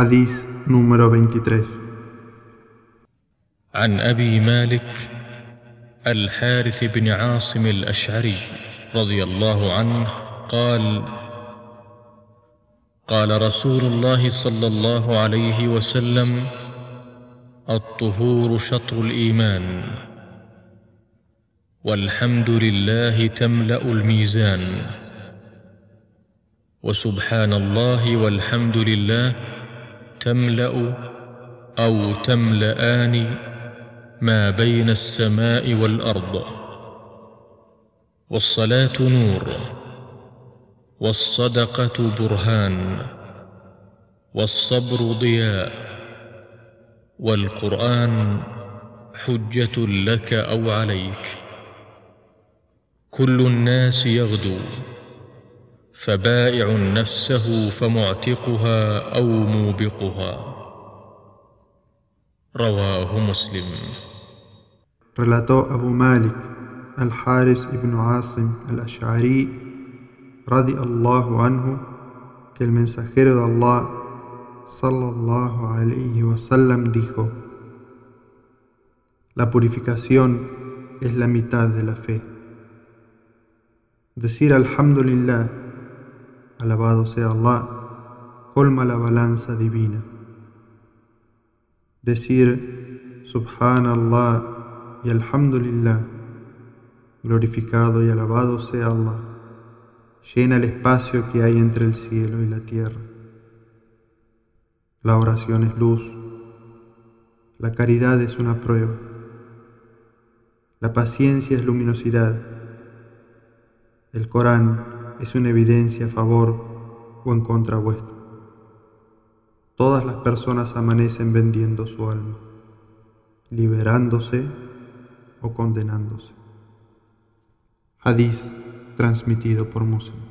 حديث número 23 عن أبي مالك الحارث بن عاصم الأشعري رضي الله عنه قال قال رسول الله صلى الله عليه وسلم الطهور شطر الإيمان والحمد لله تملأ الميزان وسبحان الله والحمد لله تملأ أو تملآن ما بين السماء والأرض. والصلاة نور والصدقة برهان والصبر ضياء. والقرآن حجة لك أو عليك. كل الناس يغدو. فبائع نفسه فمعتقها أو موبقها رواه مسلم Relató Abu Malik al-Haris ibn Asim al-Ash'ari radi Allahu anhu que el mensajero de Allah sallallahu alayhi wasallam dijo La purificación es la mitad de la fe. Decir Alhamdulillah, alabado sea Allah, colma la balanza divina. Decir Subhanallah y Alhamdulillah, glorificado y alabado sea Allah, llena el espacio que hay entre el cielo y la tierra. La oración es luz, la caridad es una prueba, la paciencia es luminosidad, el Corán es una evidencia a favor o en contra vuestro. Todas las personas amanecen vendiendo su alma, liberándose o condenándose. Hadís transmitido por Muslim.